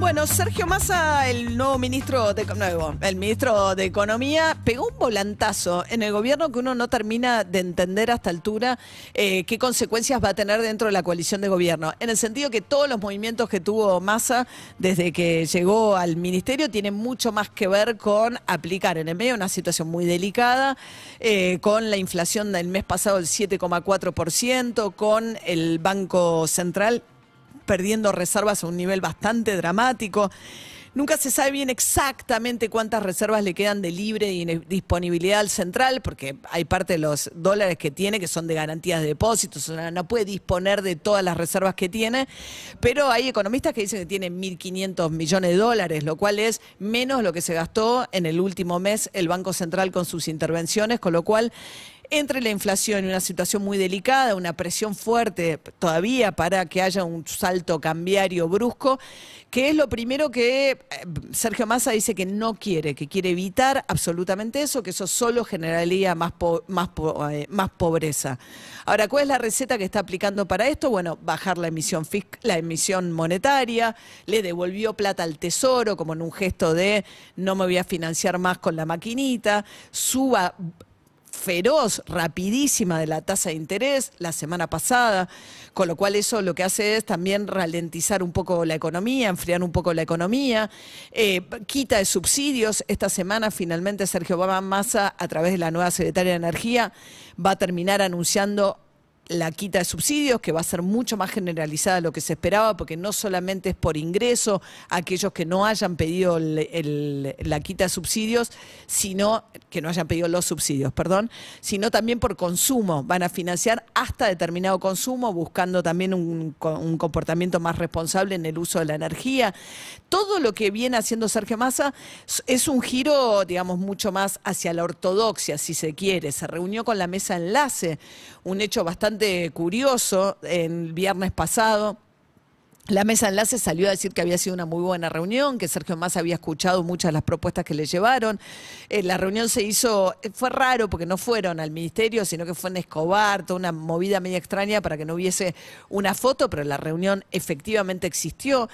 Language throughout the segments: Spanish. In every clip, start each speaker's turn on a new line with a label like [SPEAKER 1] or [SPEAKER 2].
[SPEAKER 1] Bueno, Sergio Massa, el nuevo ministro de nuevo, el ministro de Economía, pegó un volantazo en el gobierno que uno no termina de entender hasta altura eh, qué consecuencias va a tener dentro de la coalición de gobierno. En el sentido que todos los movimientos que tuvo Massa desde que llegó al ministerio tienen mucho más que ver con aplicar en el medio una situación muy delicada, eh, con la inflación del mes pasado del 7,4%, con el Banco Central perdiendo reservas a un nivel bastante dramático. Nunca se sabe bien exactamente cuántas reservas le quedan de libre y disponibilidad al central, porque hay parte de los dólares que tiene que son de garantías de depósitos, no puede disponer de todas las reservas que tiene, pero hay economistas que dicen que tiene 1.500 millones de dólares, lo cual es menos lo que se gastó en el último mes el Banco Central con sus intervenciones, con lo cual entre la inflación y una situación muy delicada, una presión fuerte todavía para que haya un salto cambiario brusco, que es lo primero que eh, Sergio Massa dice que no quiere, que quiere evitar absolutamente eso, que eso solo generaría más, más, eh, más pobreza. Ahora, ¿cuál es la receta que está aplicando para esto? Bueno, bajar la emisión, la emisión monetaria, le devolvió plata al Tesoro como en un gesto de no me voy a financiar más con la maquinita, suba feroz, rapidísima de la tasa de interés la semana pasada, con lo cual eso lo que hace es también ralentizar un poco la economía, enfriar un poco la economía, eh, quita de subsidios. Esta semana finalmente Sergio Obama Massa, a través de la nueva secretaria de Energía, va a terminar anunciando la quita de subsidios, que va a ser mucho más generalizada de lo que se esperaba, porque no solamente es por ingreso aquellos que no hayan pedido la quita de subsidios, sino que no hayan pedido los subsidios, perdón, sino también por consumo. Van a financiar hasta determinado consumo, buscando también un, un comportamiento más responsable en el uso de la energía. Todo lo que viene haciendo Sergio Massa es un giro, digamos, mucho más hacia la ortodoxia, si se quiere. Se reunió con la mesa enlace, un hecho bastante curioso el viernes pasado. La mesa enlace salió a decir que había sido una muy buena reunión, que Sergio Massa había escuchado muchas de las propuestas que le llevaron. Eh, la reunión se hizo, eh, fue raro porque no fueron al ministerio, sino que fue en Escobar, toda una movida media extraña para que no hubiese una foto, pero la reunión efectivamente existió.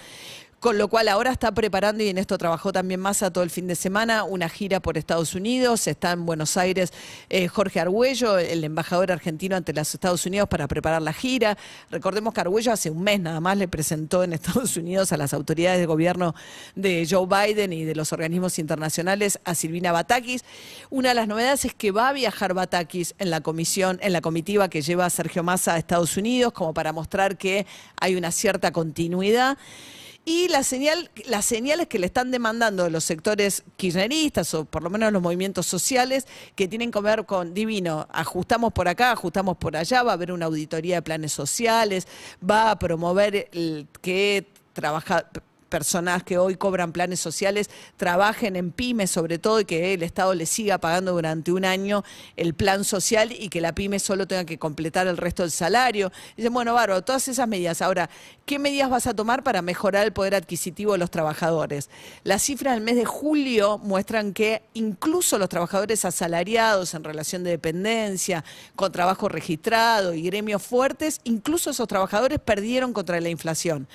[SPEAKER 1] Con lo cual ahora está preparando, y en esto trabajó también Massa todo el fin de semana, una gira por Estados Unidos. Está en Buenos Aires eh, Jorge Argüello, el embajador argentino ante los Estados Unidos para preparar la gira. Recordemos que Argüello hace un mes nada más le presentó en Estados Unidos a las autoridades de gobierno de Joe Biden y de los organismos internacionales a Silvina Batakis. Una de las novedades es que va a viajar Batakis en la comisión, en la comitiva que lleva Sergio Massa a Estados Unidos, como para mostrar que hay una cierta continuidad. Y la señal, las señales que le están demandando los sectores kirchneristas o por lo menos los movimientos sociales que tienen que ver con divino, ajustamos por acá, ajustamos por allá, va a haber una auditoría de planes sociales, va a promover el, que trabaja, personas que hoy cobran planes sociales trabajen en pymes sobre todo y que el Estado les siga pagando durante un año el plan social y que la pyme solo tenga que completar el resto del salario. Dicen, bueno, Bárbaro, todas esas medidas. Ahora, ¿qué medidas vas a tomar para mejorar el poder adquisitivo de los trabajadores? Las cifras del mes de julio muestran que incluso los trabajadores asalariados en relación de dependencia, con trabajo registrado y gremios fuertes, incluso esos trabajadores perdieron contra la inflación.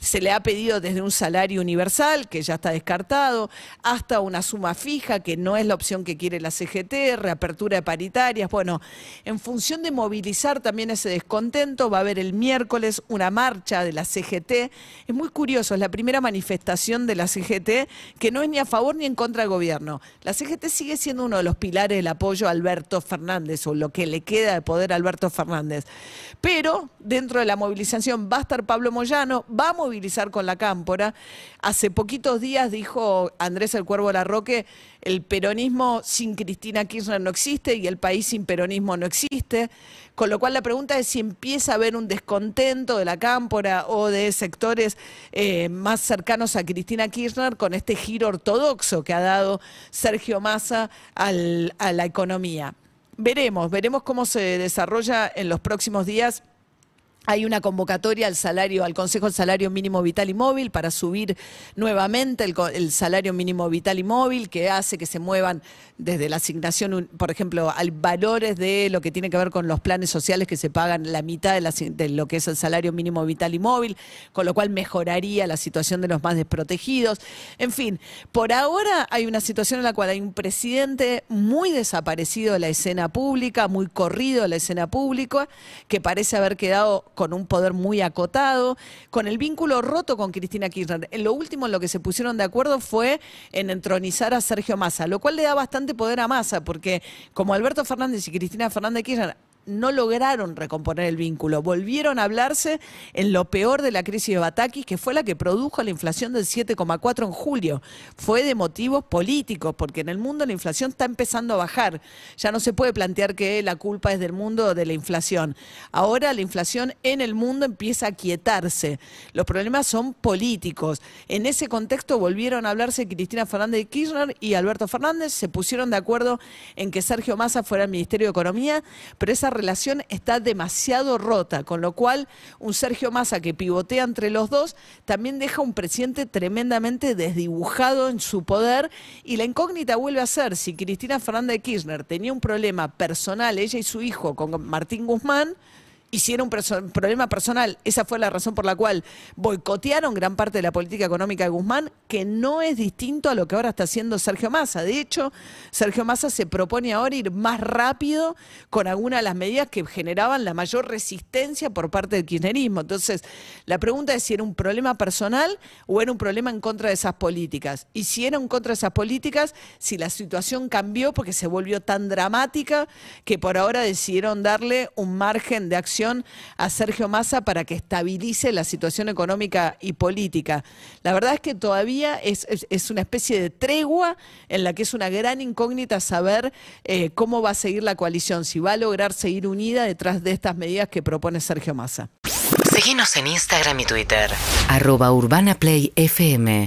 [SPEAKER 1] Se le ha pedido desde un salario universal, que ya está descartado, hasta una suma fija, que no es la opción que quiere la CGT, reapertura de paritarias. Bueno, en función de movilizar también ese descontento, va a haber el miércoles una marcha de la CGT. Es muy curioso, es la primera manifestación de la CGT que no es ni a favor ni en contra del gobierno. La CGT sigue siendo uno de los pilares del apoyo a Alberto Fernández, o lo que le queda de poder a Alberto Fernández. Pero dentro de la movilización va a estar Pablo Moyano, va a movilizar con la cámpora. Hace poquitos días dijo Andrés el Cuervo Larroque, el peronismo sin Cristina Kirchner no existe y el país sin peronismo no existe. Con lo cual la pregunta es si empieza a haber un descontento de la cámpora o de sectores eh, más cercanos a Cristina Kirchner con este giro ortodoxo que ha dado Sergio Massa a la economía. Veremos, veremos cómo se desarrolla en los próximos días Hay una convocatoria al salario, al Consejo del Salario Mínimo Vital y Móvil para subir nuevamente el, salario mínimo vital y móvil, que hace que se muevan desde la asignación, por ejemplo, al valores de lo que tiene que ver con los planes sociales que se pagan la mitad de, de lo que es el salario mínimo vital y móvil, con lo cual mejoraría la situación de los más desprotegidos. En fin, por ahora hay una situación en la cual hay un presidente muy desaparecido de la escena pública, muy corrido de la escena pública, que parece haber quedado con un poder muy acotado, con el vínculo roto con Cristina Kirchner. En lo último en lo que se pusieron de acuerdo fue en entronizar a Sergio Massa, lo cual le da bastante poder a Massa, porque como Alberto Fernández y Cristina Fernández de Kirchner no lograron recomponer el vínculo. Volvieron a hablarse en lo peor de la crisis de Batakis, que fue la que produjo la inflación del 7,4 en julio. Fue de motivos políticos, porque en el mundo la inflación está empezando a bajar. Ya no se puede plantear que la culpa es del mundo de la inflación. Ahora la inflación en el mundo empieza a quietarse. Los problemas son políticos. En ese contexto volvieron a hablarse Cristina Fernández de Kirchner y Alberto Fernández. Se pusieron de acuerdo en que Sergio Massa fuera al Ministerio de Economía, pero esa relación está demasiado rota, con lo cual un Sergio Massa que pivotea entre los dos también deja un presidente tremendamente desdibujado en su poder y la incógnita vuelve a ser si Cristina Fernández de Kirchner tenía un problema personal, ella y su hijo, con Martín Guzmán, y si era un problema personal, esa fue la razón por la cual boicotearon gran parte de la política económica de Guzmán, que no es distinto a lo que ahora está haciendo Sergio Massa. De hecho, Sergio Massa se propone ahora ir más rápido con algunas de las medidas que generaban la mayor resistencia por parte del kirchnerismo. Entonces, la pregunta es si era un problema personal o era un problema en contra de esas políticas. Y si era en contra de esas políticas, si la situación cambió porque se volvió tan dramática que por ahora decidieron darle un margen de acción a Sergio Massa para que estabilice la situación económica y política. La verdad es que todavía es, es- es una especie de tregua en la que es una gran incógnita saber eh, cómo va a seguir la coalición, si va a lograr seguir unida detrás de estas medidas que propone Sergio Massa.
[SPEAKER 2] Síguenos en Instagram y Twitter. Arroba Urbana Play FM.